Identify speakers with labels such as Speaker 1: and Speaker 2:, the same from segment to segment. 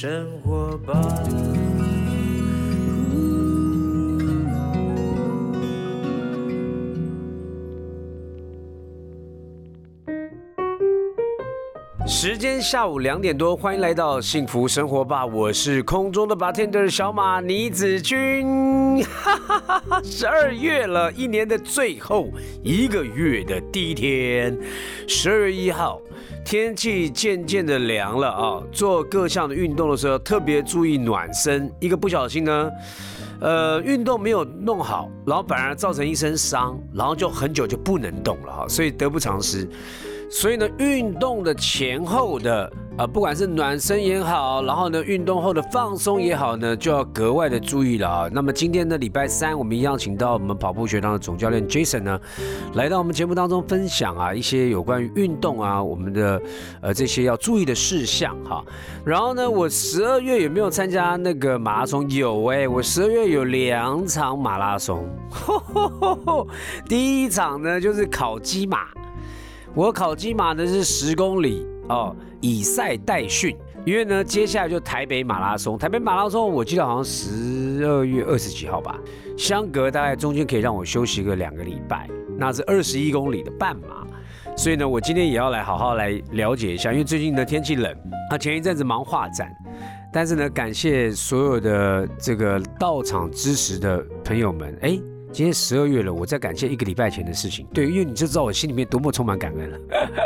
Speaker 1: 生活吧。时间下午两点多，欢迎来到幸福生活吧，我是空中的 bartender 小马倪子君。十二月了，一年的最后一个月的第一天，十二月一号，天气渐渐的凉了啊，做各项的运动的时候特别注意暖身，一个不小心呢，呃，运动没有弄好，然后反而造成一身伤，然后就很久就不能动了哈，所以得不偿失。所以呢，运动的前后的啊，不管是暖身也好，然后呢，运动后的放松也好呢，就要格外的注意了啊。那么今天的礼拜三，我们一样请到我们跑步学堂的总教练 Jason 呢，来到我们节目当中分享啊一些有关于运动啊，我们的呃这些要注意的事项哈。然后呢，我十二月有没有参加那个马拉松？有哎，我十二月有两场马拉松，第一场呢就是烤鸡马。我考基马呢是十公里哦，以赛代训，因为呢接下来就台北马拉松，台北马拉松我记得好像十二月二十几号吧，相隔大概中间可以让我休息个两个礼拜，那是二十一公里的半马，所以呢我今天也要来好好来了解一下，因为最近的天气冷，啊前一阵子忙画展，但是呢感谢所有的这个到场支持的朋友们，哎。今天十二月了，我在感谢一个礼拜前的事情。对，因为你就知道我心里面多么充满感恩了。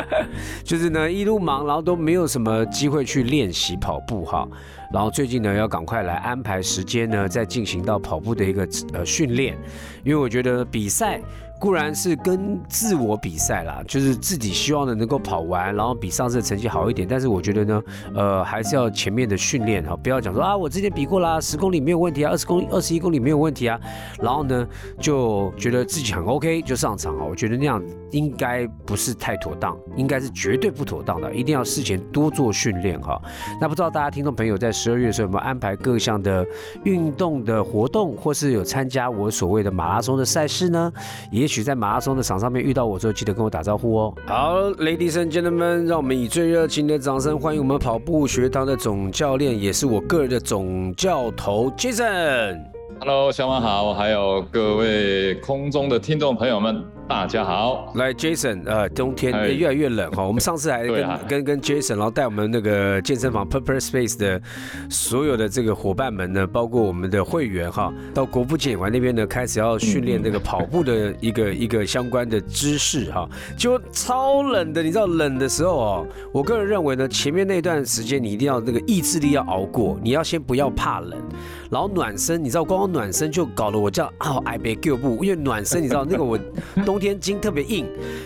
Speaker 1: 就是呢，一路忙，然后都没有什么机会去练习跑步哈。然后最近呢，要赶快来安排时间呢，再进行到跑步的一个呃训练。因为我觉得比赛。固然是跟自我比赛啦，就是自己希望的能够跑完，然后比上次的成绩好一点。但是我觉得呢，呃，还是要前面的训练哈，不要讲说啊，我之前比过啦，十公里没有问题啊，二十公里、二十一公里没有问题啊，然后呢就觉得自己很 OK 就上场啊。我觉得那样应该不是太妥当，应该是绝对不妥当的，一定要事前多做训练哈。那不知道大家听众朋友在十二月的时候有没有安排各项的运动的活动，或是有参加我所谓的马拉松的赛事呢？也许许在马拉松的场上面遇到我之后，记得跟我打招呼哦。好，Ladies and Gentlemen，让我们以最热情的掌声欢迎我们跑步学堂的总教练，也是我个人的总教头 Jason。
Speaker 2: Hello，小马好，还有各位空中的听众朋友们。大家好，
Speaker 1: 来 Jason，呃，冬天越来越冷哈，我们上次还跟跟跟 Jason，然后带我们那个健身房 Purple Space 的所有的这个伙伴们呢，包括我们的会员哈，到国父纪念馆那边呢，开始要训练那个跑步的一个 一个相关的知识哈，就超冷的，你知道冷的时候哦，我个人认为呢，前面那段时间你一定要那个意志力要熬过，你要先不要怕冷，然后暖身，你知道光光暖身就搞得我叫啊爱被救不，因为暖身你知道那个我冬。天筋特别硬，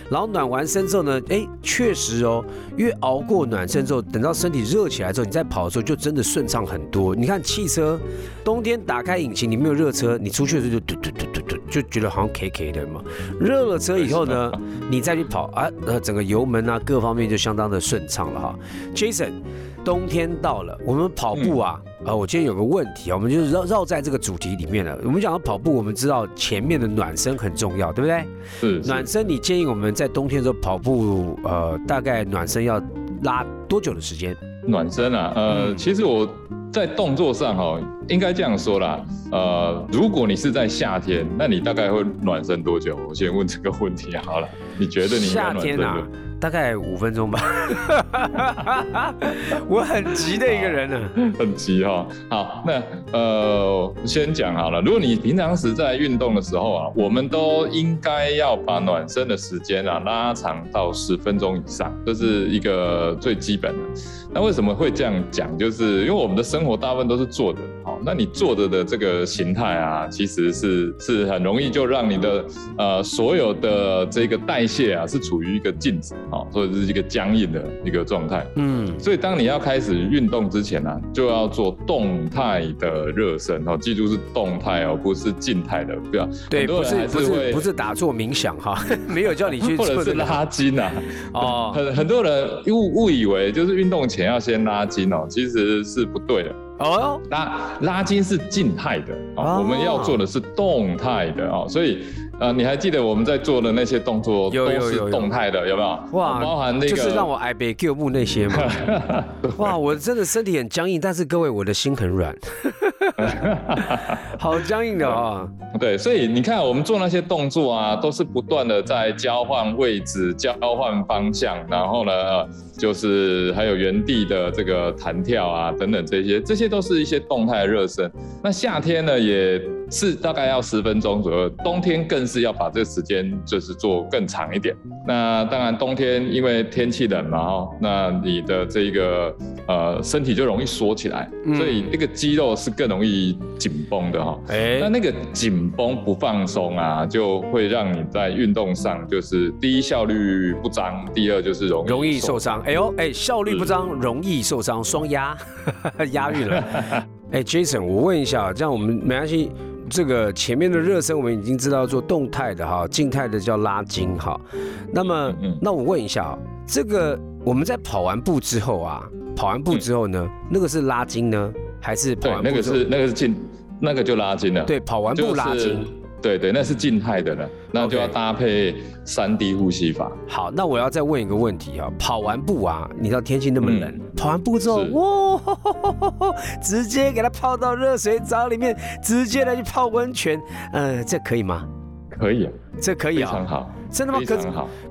Speaker 1: 然后暖完身之后呢，哎，确实哦，越熬过暖身之后，等到身体热起来之后，你再跑的时候就真的顺畅很多。你看汽车，冬天打开引擎，你没有热车，你出去的时候就嘟嘟嘟嘟嘟，就觉得好像 K K 的嘛。热了车以后呢，你再去跑啊，那，整个油门啊各方面就相当的顺畅了哈。Jason，冬天到了，我们跑步啊。啊，我今天有个问题啊，我们就是绕绕在这个主题里面了。我们讲到跑步，我们知道前面的暖身很重要，对不对？
Speaker 2: 嗯。
Speaker 1: 暖身，你建议我们在冬天的时候跑步，呃，大概暖身要拉多久的时间？
Speaker 2: 暖身啊，呃，其实我在动作上哈，应该这样说啦，呃，如果你是在夏天，那你大概会暖身多久？我先问这个问题好了，你觉得你
Speaker 1: 夏天啊？大概五分钟吧，我很急的一个人呢，
Speaker 2: 很急哈。好，那呃，先讲好了。如果你平常时在运动的时候啊，我们都应该要把暖身的时间啊拉长到十分钟以上，这是一个最基本的。那为什么会这样讲？就是因为我们的生我大部分都是坐着，好，那你坐着的这个形态啊，其实是是很容易就让你的呃所有的这个代谢啊是处于一个静止。啊，所以是一个僵硬的一个状态。嗯，所以当你要开始运动之前呢，就要做动态的热身。哦，记住是动态哦，不是静态的，不要。
Speaker 1: 对，不是不是不是打坐冥想哈，没有叫你去
Speaker 2: 或者是拉筋啊。哦，很很多人误误以为就是运动前要先拉筋哦，其实是不对的。哦，拉拉筋是静态的哦，我们要做的是动态的哦，所以。呃，你还记得我们在做的那些动作都是动态的，有没有？
Speaker 1: 哇，
Speaker 2: 包含那个
Speaker 1: 就是让我挨背 Q 木那些嘛。哇，我真的身体很僵硬，但是各位我的心很软，好僵硬的啊、
Speaker 2: 对，所以你看，我们做那些动作啊，都是不断的在交换位置、交换方向，然后呢，就是还有原地的这个弹跳啊等等这些，这些都是一些动态热身。那夏天呢，也是大概要十分钟左右，冬天更是要把这个时间就是做更长一点。那当然，冬天因为天气冷嘛，哦，那你的这个呃身体就容易缩起来，
Speaker 1: 嗯
Speaker 2: 所以那个肌肉是更容易紧绷的哈、
Speaker 1: 哎、
Speaker 2: 那那个紧绷不放松啊，就会让你在运动上就是第一效率不彰，第二就是容易
Speaker 1: 容易受伤。哎呦，哎，效率不彰，容易受伤，双押，押韵了。哎，Jason，我问一下，这样我们没关系。这个前面的热身我们已经知道做动态的哈，静态的叫拉筋哈。那么，
Speaker 2: 嗯
Speaker 1: 那我问一下啊，这个我们在跑完步之后啊，跑完步之后呢，那个是拉筋呢，还是跑完，
Speaker 2: 那个是那个是静，那个就拉筋了。
Speaker 1: 对跑完步拉筋？
Speaker 2: 就是对对，那是静态的了，那就要搭配三 D 呼吸法。
Speaker 1: 好，那我要再问一个问题啊，跑完步啊，你知道天气那么冷，
Speaker 2: 嗯。
Speaker 1: 跑完步之后，
Speaker 2: 是。
Speaker 1: 哇，直接给它泡到热水澡里面，直接来去泡温泉，呃，这可以吗？
Speaker 2: 可以啊，
Speaker 1: 这可以啊，
Speaker 2: 非常好，
Speaker 1: 真的吗？可。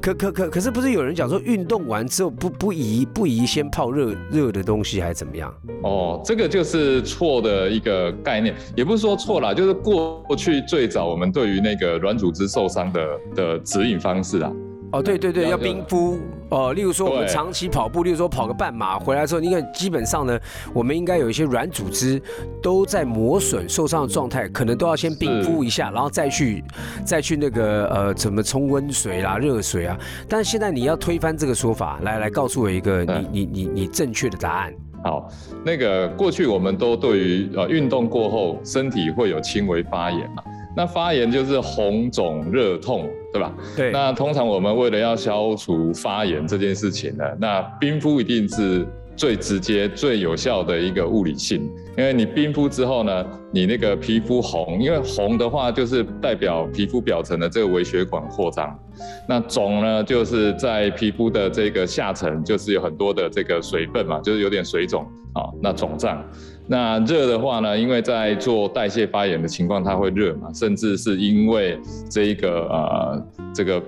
Speaker 1: 可可可可是不是有人讲说运动完之后不不宜不宜先泡热热的东西还是怎么样？
Speaker 2: 哦，这个就是错的一个概念，也不是说错了，就是过去最早我们对于那个软组织受伤的的指引方式啊，
Speaker 1: 哦，对对对，要冰敷哦。例如说我们
Speaker 2: 对
Speaker 1: 长期跑步，例如说跑个半马回来之后，你看基本上呢，我们应该有一些软组织都在磨损、受伤的状态，可能都要先冰敷一下，然后再去再去那个呃怎么冲温水啦、热水啊。但是现在你要推翻这个说法，来来告诉我一个你
Speaker 2: 嗯
Speaker 1: 你你你正确的答案。
Speaker 2: 好，那个过去我们都对于呃运动过后身体会有轻微发炎嘛，那发炎就是红肿热痛，对吧？
Speaker 1: 对，
Speaker 2: 那通常我们为了要消除发炎这件事情呢，那冰敷一定是最直接、最有效的一个物理性，因为你冰敷之后呢，你那个皮肤红，因为红的话就是代表皮肤表层的这个微血管扩张，那肿呢就是在皮肤的这个下层，就是有很多的这个水分嘛，就是有点水肿啊，那肿胀。那热的话呢，因为在做代谢发炎的情况，它会热嘛，甚至是因为这一个呃这个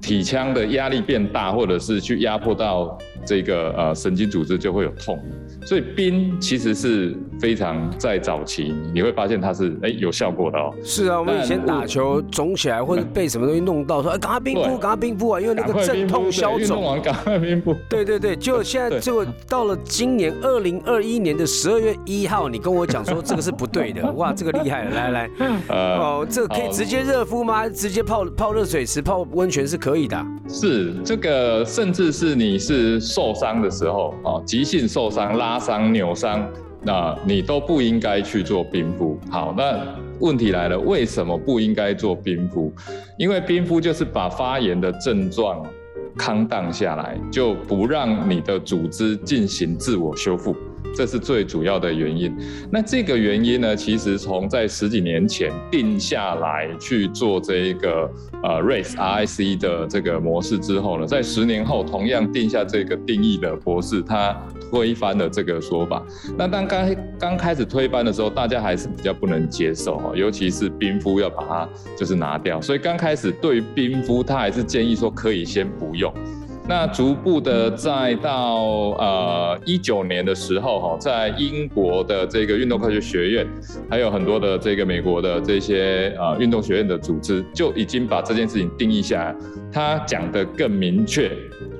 Speaker 2: 体腔的压力变大，或者是去压迫到这个呃神经组织，就会有痛。所以冰其实是非常在早期，你会发现它是哎有效果的哦。
Speaker 1: 是啊，我们以前打球肿起来或者被什么东西弄到，说哎赶快冰敷，
Speaker 2: 对
Speaker 1: 赶快冰敷啊，因为那个镇
Speaker 2: 快冰敷，
Speaker 1: 痛消肿。
Speaker 2: 完赶快冰敷。
Speaker 1: 对对对，就现在
Speaker 2: 对
Speaker 1: 结果到了今年二零二一年的十二月一号，你跟我讲说这个是不对的，哇，这个厉害了，来来，
Speaker 2: 呃，
Speaker 1: 哦，这个可以直接热敷吗？直接泡泡热水池、泡温泉是可可以的。
Speaker 2: 是这个，甚至是你是受伤的时候啊，急性受伤、拉伤、扭伤，那你都不应该去做冰敷。好，那问题来了，为什么不应该做冰敷？因为冰敷就是把发炎的症状康荡下来，就不让你的组织进行自我修复。这是最主要的原因。那这个原因呢，其实从在十几年前定下来去做这一个呃 RACE RIC 的这个模式之后呢，在十年后同样定下这个定义的博士，他推翻了这个说法。那当刚刚开始推翻的时候，大家还是比较不能接受哦，尤其是冰敷要把它就是拿掉，所以刚开始对于冰敷，他还是建议说可以先不用。那逐步的，再到呃一九年的时候，哈，在英国的这个运动科学学院，还有很多的这个美国的这些呃运动学院的组织，就已经把这件事情定义下来。他讲的更明确，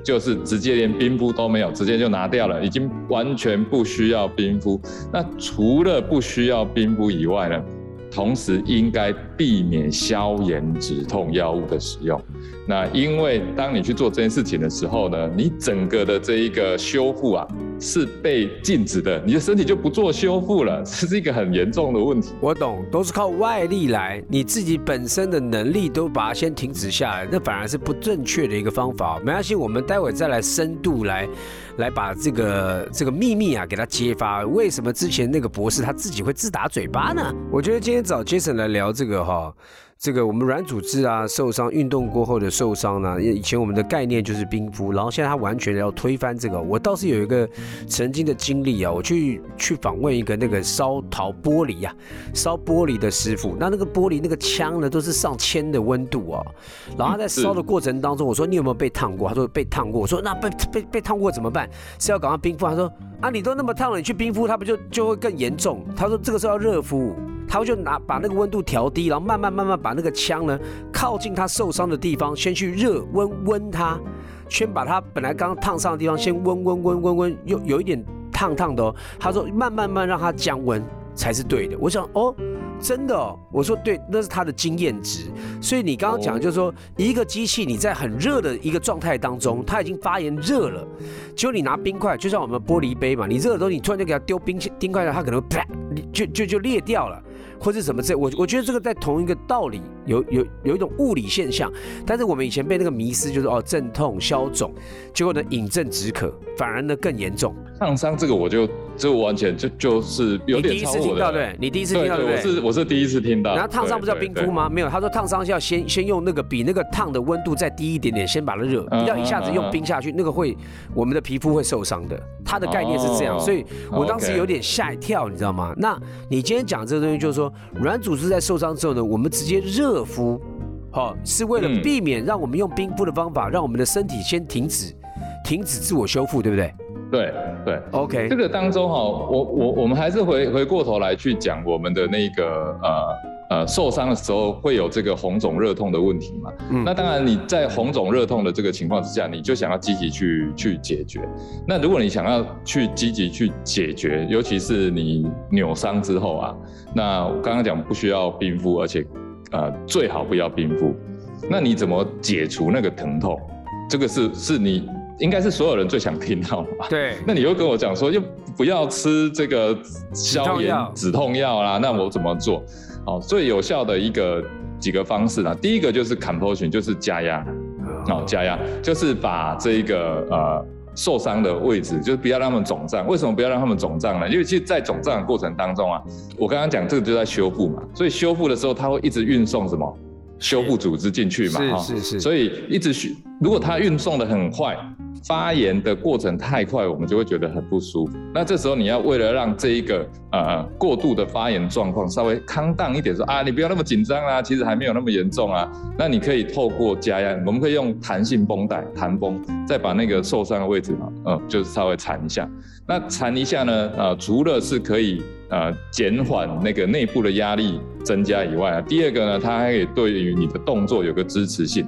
Speaker 2: 就是直接连冰敷都没有，直接就拿掉了，已经完全不需要冰敷。那除了不需要冰敷以外呢，同时应该避免消炎止痛药物的使用。那因为当你去做这件事情的时候呢，你整个的这一个修复啊是被禁止的，你的身体就不做修复了，这是一个很严重的问题。
Speaker 1: 我懂，都是靠外力来，你自己本身的能力都把它先停止下来，那反而是不正确的一个方法。没关系，我们待会再来深度来，来把这个这个秘密啊给它揭发。为什么之前那个博士他自己会自打嘴巴呢？我觉得今天找 Jason 来聊这个哈。这个我们软组织啊受伤，运动过后的受伤呢，以前我们的概念就是冰敷，然后现在他完全要推翻这个。我倒是有一个曾经的经历啊，我去去访问一个那个烧陶玻璃啊，烧玻璃的师傅，那那个玻璃那个枪呢都是上千的温度啊，然后他在烧的过程当中，我说你有没有被烫过？他说被烫过。我说那被被被烫过怎么办？是要赶快冰敷？他说啊，你都那么烫了，你去冰敷，它不就就会更严重？他说这个时候要热敷。他就拿把那个温度调低，然后慢慢慢慢把那个枪呢靠近他受伤的地方，先去热温温他，先把他本来刚烫伤的地方先温温温温温，有有一点烫烫的哦。他说慢慢慢让它降温才是对的。我想哦，真的哦，我说对，那是他的经验值。所以你刚刚讲就是说，一个机器你在很热的一个状态当中，它已经发炎热了，结果你拿冰块，就像我们玻璃杯嘛，你热的时候你突然就给它丢冰冰块了，它可能啪就就就裂掉了。或者什么这我我觉得这个在同一个道理，有有有一种物理现象，但是我们以前被那个迷失就是哦镇痛消肿，结果呢饮鸩止渴，反而呢更严重。
Speaker 2: 烫伤这个我就这完全就就是有点超
Speaker 1: 我的。对，你第一次听到对
Speaker 2: 对？我是我是第一次听到。
Speaker 1: 然后烫伤不是要冰敷吗？没有，他说烫伤是要先先用那个比那个烫的温度再低一点点，先把它热，不要一下子用冰下去，那个会我们的皮肤会受伤的。它的概念是这样，所以我当时有点吓一跳，你知道吗？那你今天讲这个东西就是说。软组织在受伤之后呢，我们直接热敷，好，是为了避免让我们用冰敷的方法，让我们的身体先停止，停止自我修复，对不对？
Speaker 2: 对对
Speaker 1: ，OK。
Speaker 2: 这个当中哈，我我我们还是回回过头来去讲我们的那个呃。呃，受伤的时候会有这个红肿热痛的问题嘛？嗯，那当然你在红肿热痛的这个情况之下，你就想要积极去去解决。那如果你想要去积极去解决，尤其是你扭伤之后啊，那我刚刚讲不需要冰敷，而且呃最好不要冰敷。那你怎么解除那个疼痛？这个是是你应该是所有人最想听到的吧？
Speaker 1: 对。
Speaker 2: 那你又跟我讲说又不要吃这个消炎止痛药啦，那我怎么做？哦，最有效的一个几个方式呢？第一个就是 compression，就是加压，哦加压，就是把这一个呃受伤的位置，就是不要让他们肿胀。为什么不要让他们肿胀呢？因为其实，在肿胀的过程当中啊，我刚刚讲这个就在修复嘛，所以修复的时候，它会一直运送什么修复组织进去嘛，
Speaker 1: 是是是，
Speaker 2: 所以一直需如果它运送的很快。发炎的过程太快，我们就会觉得很不舒服。那这时候你要为了让这一个呃过度的发炎状况稍微康荡一点，说啊，你不要那么紧张啊，其实还没有那么严重啊。那你可以透过加压，我们可以用弹性绷带弹绷，再把那个受伤的位置嘛，嗯，就是稍微缠一下。那缠一下呢，呃，除了是可以呃减缓那个内部的压力增加以外啊，第二个呢，它还可以对于你的动作有个支持性。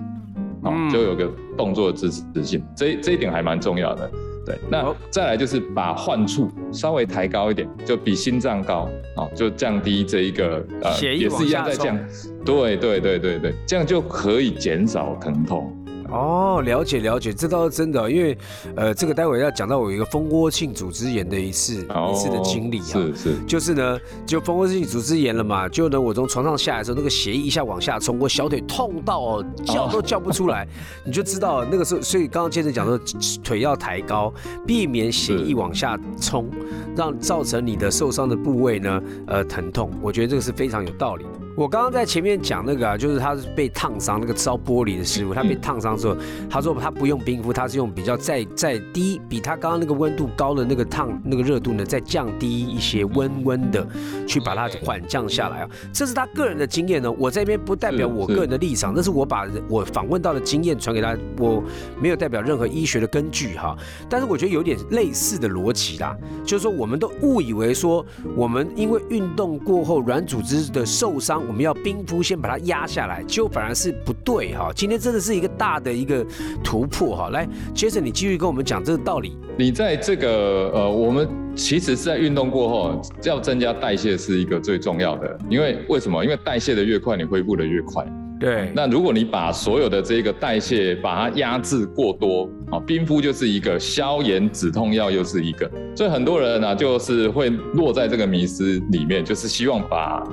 Speaker 2: 哦，就有个动作的支持性，这这一点还蛮重要的。对，那再来就是把患处稍微抬高一点，就比心脏高，哦，就降低这一个
Speaker 1: 呃，也
Speaker 2: 是一样在降。对对对对对，这样就可以减少疼痛。
Speaker 1: 哦，了解了解，这倒是真的，因为，呃，这个待会要讲到我一个蜂窝性组织炎的一次一次的经历啊，
Speaker 2: 是是，
Speaker 1: 就是呢，就蜂窝性组织炎了嘛，就呢，我从床上下来的时候，那个血液一下往下冲，我小腿痛到哦，叫都叫不出来，你就知道那个时候，所以刚刚接着讲说，腿要抬高，避免血液往下冲，让造成你的受伤的部位呢，呃，疼痛，我觉得这个是非常有道理。我刚刚在前面讲那个啊，就是他是被烫伤，那个烧玻璃的师傅，他被烫伤之后，他说他不用冰敷，他是用比较再再低，比他刚刚那个温度高的那个烫那个热度呢，再降低一些温温的，去把它缓降下来啊。这是他个人的经验呢，我这边不代表我个人的立场，那是我把我访问到的经验传给他，我没有代表任何医学的根据哈。但是我觉得有点类似的逻辑啦，就是说我们都误以为说我们因为运动过后软组织的受伤。我们要冰敷，先把它压下来，就反而是不对哈。今天真的是一个大的一个突破哈。来，杰森，你继续跟我们讲这个道理。
Speaker 2: 你在这个呃，我们其实是在运动过后要增加代谢是一个最重要的，因为为什么？因为代谢的越快，你恢复的越快。
Speaker 1: 对。
Speaker 2: 那如果你把所有的这个代谢把它压制过多啊，冰敷就是一个消炎止痛药，又是一个，所以很多人呢就是会落在这个迷思里面，就是希望把。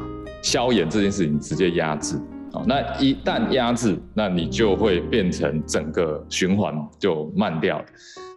Speaker 2: 消炎这件事情直接压制，哦，那一旦压制，那你就会变成整个循环就慢掉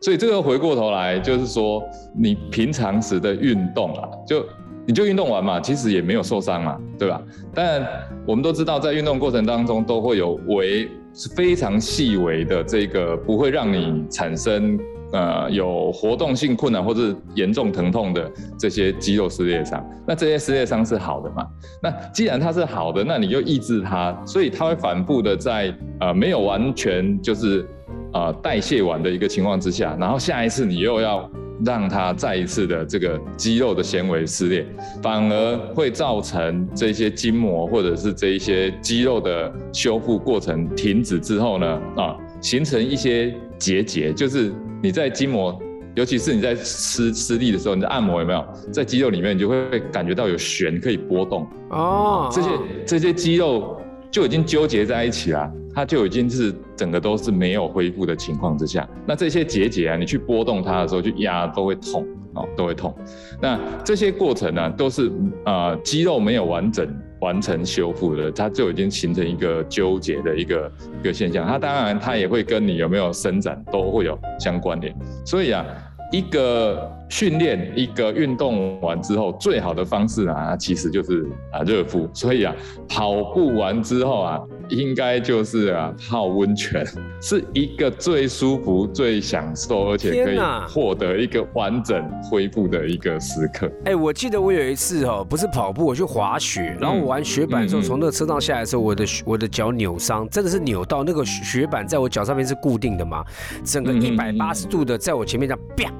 Speaker 2: 所以这个回过头来就是说，你平常时的运动啊，就你就运动完嘛，其实也没有受伤嘛，对吧？但我们都知道，在运动过程当中都会有微非常细微的这个不会让你产生呃有活动性困难或者严重疼痛的这些肌肉撕裂伤。那这些撕裂伤是好的嘛？那既然它是好的，那你就抑制它，所以它会反复的在呃没有完全就是呃代谢完的一个情况之下，然后下一次你又要。让它再一次的这个肌肉的纤维撕裂，反而会造成这些筋膜或者是这一些肌肉的修复过程停止之后呢，啊，形成一些结节，就是你在筋膜，尤其是你在施施力的时候，你的按摩有没有在肌肉里面，你就会感觉到有弦可以波动哦，这些这些肌肉就已经纠结在一起了。它就已经是整个都是没有恢复的情况之下，那这些结节啊，你去拨动它的时候，去压都会痛哦，都会痛。那这些过程呢，都是呃肌肉没有完整完成修复的，它就已经形成一个纠结的一个一个现象。它当然它也会跟你有没有伸展都会有相关联。所以啊，一个训练一个运动完之后，最好的方式啊，其实就是啊热敷。所以啊，跑步完之后啊。应该就是啊，泡温泉是一个最舒服、最享受，而且可以获得一个完整恢复的一个时刻。
Speaker 1: 哎，我记得我有一次哦，不是跑步，我去滑雪，然后我玩雪板的时候，从那个车上下来的时候，我的我的脚扭伤，真的是扭到那个雪板在我脚上面是固定的嘛，整个一百八十度的在我前面这样啪。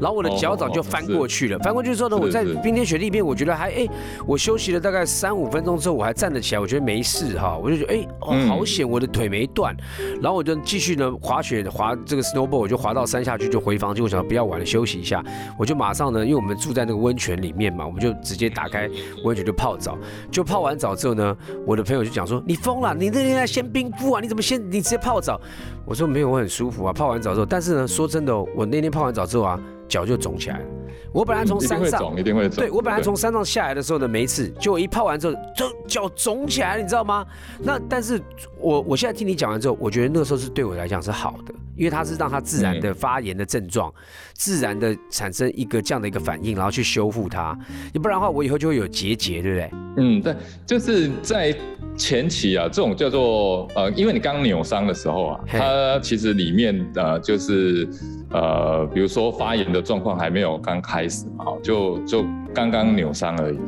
Speaker 1: 然后我的脚掌就翻过去了，翻过去之后呢，我在冰天雪地里面，我觉得还哎，我休息了大概三五分钟之后，我还站得起来，我觉得没事哈，我就觉得哎，哦好险，我的腿没断。然后我就继续呢滑雪滑这个 snowboard，我就滑到山下去就回房间，我想不要玩了，休息一下，我就马上呢，因为我们住在那个温泉里面嘛，我们就直接打开温泉就泡澡，就泡完澡之后呢，我的朋友就讲说你疯了，你那天在先冰敷啊，你怎么先你直接泡澡？我说没有，我很舒服啊，泡完澡之后，但是呢，说真的，我那天泡完澡之后啊。脚就肿起来了。我本来从山上，
Speaker 2: 一定会肿。
Speaker 1: 对我本来从山上下来的时候呢，没事，就我一泡完之后，就脚肿起来了，你知道吗？那但是我我现在听你讲完之后，我觉得那个时候是对我来讲是好的，因为它是让它自然的发炎的症状，自然的产生一个这样的一个反应，然后去修复它。你不然的话，我以后就会有结节，对不对？
Speaker 2: 嗯，对，就是在前期啊，这种叫做呃，因为你刚扭伤的时候啊，它其实里面呃就是呃，比如说发炎的状况还没有刚开始嘛，就就刚刚扭伤而已，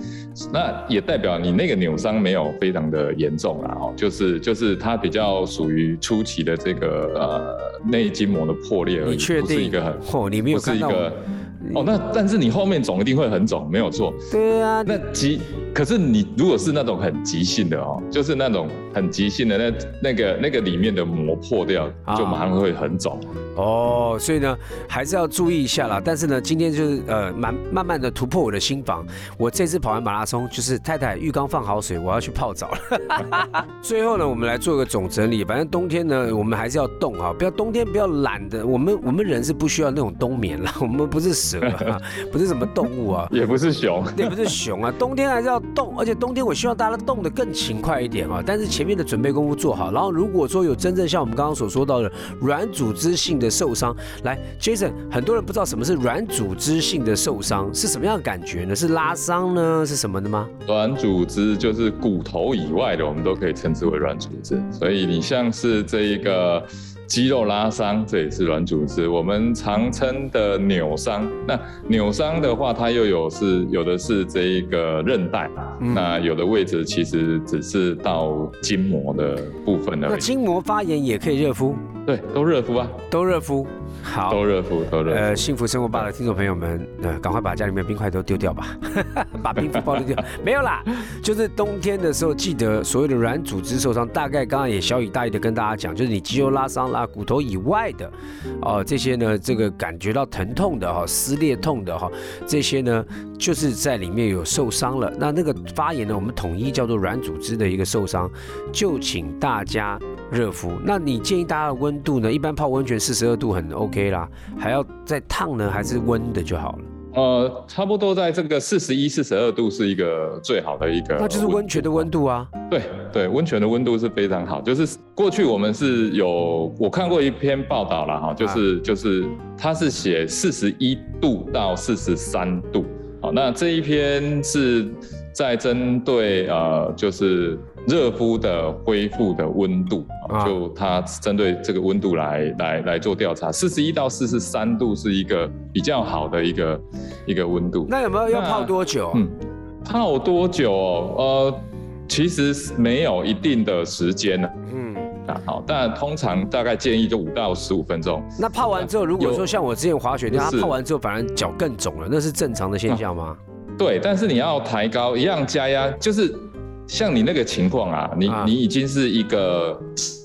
Speaker 2: 那也代表你那个扭伤没有非常的严重啦，哦，就是就是它比较属于初期的这个呃内筋膜的破裂而已，
Speaker 1: 你确定？
Speaker 2: 不是一个很
Speaker 1: 哦，你没有看到？
Speaker 2: 哦，那但是你后面肿一定会很肿，没有错。
Speaker 1: 对啊，
Speaker 2: 那急，可是你如果是那种很急性的哦，就是那种很急性的，那那个那个里面的膜破掉，就马上会很肿。
Speaker 1: 哦，所以呢，还是要注意一下啦。但是呢，今天就是呃，慢慢慢的突破我的心房。我这次跑完马拉松，就是太太浴缸放好水，我要去泡澡了。最后呢，我们来做个总整理。反正冬天呢，我们还是要动啊，不要冬天不要懒的。我们我们人是不需要那种冬眠了，我们不是蛇，不是什么动物啊，
Speaker 2: 也不是熊，
Speaker 1: 也不是熊啊。冬天还是要动，而且冬天我希望大家动得更勤快一点啊。但是前面的准备功夫做好，然后如果说有真正像我们刚刚所说到的软组织性的。受伤，来，Jason，很多人不知道什么是软组织性的受伤是什么样的感觉呢？是拉伤呢？是什么的吗？
Speaker 2: 软组织就是骨头以外的，我们都可以称之为软组织。所以你像是这一个肌肉拉伤，这也是软组织。我们常称的扭伤，那扭伤的话，它又有是有的是这一个韧带，那有的位置其实只是到筋膜的部分而已。
Speaker 1: 那筋膜发炎也可以热敷。
Speaker 2: 对，都热敷啊，
Speaker 1: 都热敷，好，
Speaker 2: 都热敷，都热。呃，
Speaker 1: 幸福生活吧的听众朋友们，呃，赶快把家里面冰块都丢掉吧，把冰敷包丢掉。没有啦，就是冬天的时候，记得所有的软组织受伤，大概刚刚也小雨大意的跟大家讲，就是你肌肉拉伤啦、骨头以外的，哦，这些呢，这个感觉到疼痛的哈、撕裂痛的哈，这些呢，就是在里面有受伤了。那那个发炎呢，我们统一叫做软组织的一个受伤，就请大家。热敷，那你建议大家的温度呢？一般泡温泉四十二度很 OK 啦，还要再烫呢，还是温的就好了？
Speaker 2: 呃，差不多在这个四十一、四十二度是一个最好的一个，
Speaker 1: 那就是温泉的温度啊。
Speaker 2: 对对，温泉的温度是非常好。就是过去我们是有我看过一篇报道了哈，就是就是他是写四十一度到四十三度。好，那这一篇是在针对呃，就是热敷的恢复的温度，
Speaker 1: 啊
Speaker 2: 就它针对这个温度来来来做调查，四十一到四十三度是一个比较好的一个一个温度。
Speaker 1: 那有没有要泡多久？
Speaker 2: 嗯，泡多久哦？呃，其实是没有一定的时间呢。
Speaker 1: 嗯，
Speaker 2: 啊，好，但通常大概建议就五到十五分钟。
Speaker 1: 那泡完之后，如果说像我之前滑雪那泡完之后反而脚更肿了，那是正常的现象吗？
Speaker 2: 对，但是你要抬高，一样加压，就是像你那个情况啊，你、
Speaker 1: 啊
Speaker 2: 你已经是一个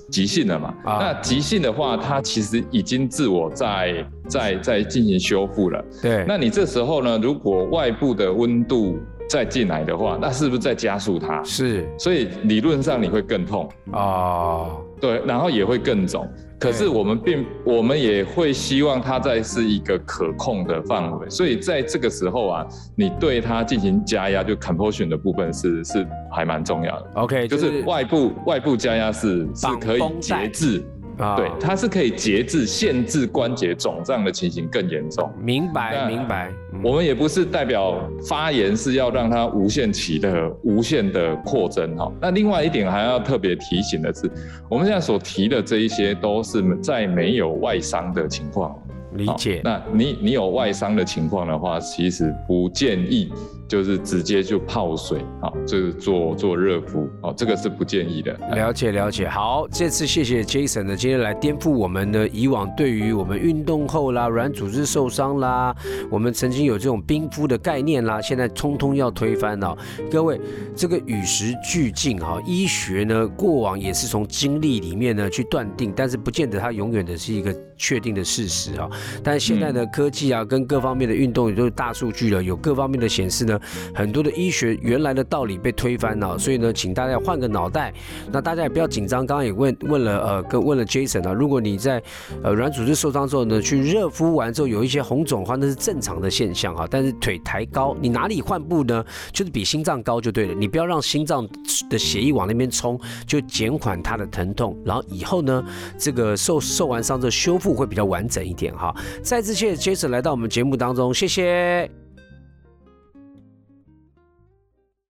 Speaker 2: 急性了嘛。
Speaker 1: 啊
Speaker 2: 那急性的话，它其实已经自我在在在进行修复了。
Speaker 1: 对，
Speaker 2: 那你这时候呢，如果外部的温度再进来的话，那是不是在加速它？
Speaker 1: 是
Speaker 2: 所以理论上你会更痛。
Speaker 1: 哦，
Speaker 2: 对，然后也会更肿。可是我们并，我们也会希望它在是一个可控的范围，所以在这个时候啊，你对它进行加压，就 compression 的部分是是还蛮重要的
Speaker 1: ，OK，
Speaker 2: 就是外部外部加压是是可以节制，
Speaker 1: 啊。
Speaker 2: 对，它是可以节制限制关节肿胀的情形更严重。
Speaker 1: 明白明白，嗯
Speaker 2: 我们也不是代表发言是要让它无限期的、无限的扩增哈。那另外一点还要特别提醒的是，我们现在所提的这一些都是在没有外伤的情况。好
Speaker 1: 理解。
Speaker 2: 那你你有外伤的情况的话，其实不建议就是直接就泡水啊，就是做做热敷哦，这个是不建议的。
Speaker 1: 了解了解，好，这次谢谢 Jason 呢，今天来颠覆我们的以往对于我们运动后啦、软组织受伤啦，我们曾经有这种冰敷的概念啦，现在通通要推翻了。各位，这个与时俱进哈，医学呢过往也是从经历里面呢去断定，但是不见得它永远的是一个确定的事实哈。但现在的科技啊，跟各方面的运动也都是大数据了，有各方面的显示呢，很多的医学原来的道理被推翻了，所以呢，请大家换个脑袋。那大家也不要紧张，刚刚也问问了呃，跟问了 Jason 啊，如果你在呃软组织受伤之后呢，去热敷完之后有一些红肿的话，那是正常的现象哈。但是腿抬高，你哪里换步呢？就是比心脏高就对了，你不要让心脏的血液往那边冲，就减缓它的疼痛，然后以后呢，这个受受完伤之后修复会比较完整一点哈。再次谢谢 Jason 来到我们节目当中，谢谢。